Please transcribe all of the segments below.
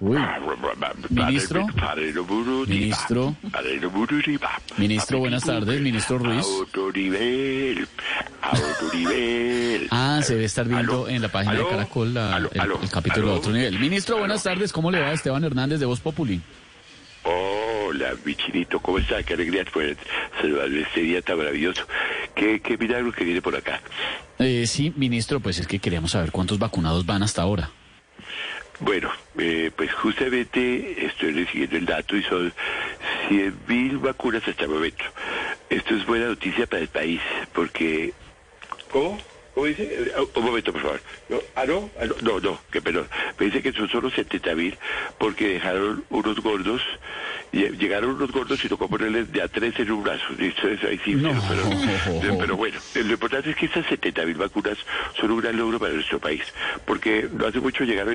Uy, Ministro. Ministro. Ministro, buenas tardes, ministro Ruiz. Autonivel, autonivel. Ah, se debe estar viendo en la página de Caracol la- el, capítulo de otro nivel. Ministro, buenas tardes, ¿cómo le va? Esteban Hernández de Voz Populi. Hola, mi chinito, ¿cómo está? Qué alegría poder saludarle este día tan maravilloso. Qué, qué milagro que viene por acá. Eh, sí, ministro, pues es que queríamos saber cuántos vacunados van hasta ahora. Bueno, eh, pues justamente estoy recibiendo el dato y son 100.000 vacunas hasta el momento. Esto es buena noticia para el país, porque... ¿Cómo? ¿Cómo dice? Eh, Un momento, por favor. No, ¿Ah, no? Ah, no, no, no, que perdón. Me dice que son solo 70.000 porque dejaron unos gordos, lle- llegaron unos gordos y tocó ponerles de a tres en un brazo. Listo, eso ahí sí, No. pero, pero bueno, eh, lo importante es que estas 70.000 vacunas son un gran logro para nuestro país, porque no hace mucho llegaron...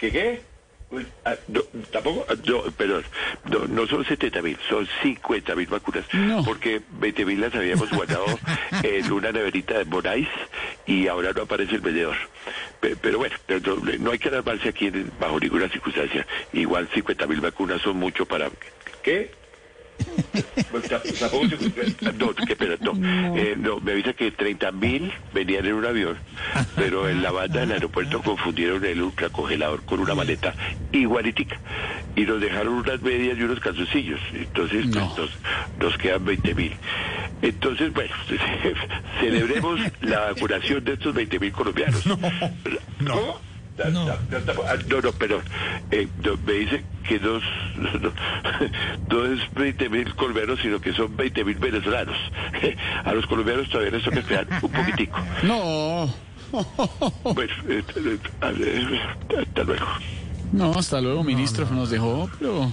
¿Qué qué? Ah, no, tampoco, ah, no, perdón, no, no son 70 mil, son 50 mil vacunas, No. porque 20 mil las habíamos guardado en una neverita de Morais y ahora no aparece el vendedor. Pe- Pero, bueno, pero no, hay que alarmarse aquí bajo ninguna circunstancia. Igual 50 mil vacunas son mucho para... ¿Qué? Pues, ta- tampoco se- No, qué pena, no. Eh, no, me avisa que 30 mil venían en un avión, pero en la banda del aeropuerto confundieron el ultracongelador con una maleta igualitica y nos dejaron unas medias y unos calzoncillos. Entonces, pues, No. nos, nos quedan 20 mil. Entonces, bueno, celebremos la vacunación de estos 20 mil colombianos. No, no. No, no, perdón. Eh, no, me dice que no, es- no, no es 20 mil colombianos, sino que son 20 mil venezolanos. A los colombianos todavía les toca esperar un poquitico. No, Bueno, eh, eh, eh, hasta luego. no, hasta luego, ministro, nos dejó, pero...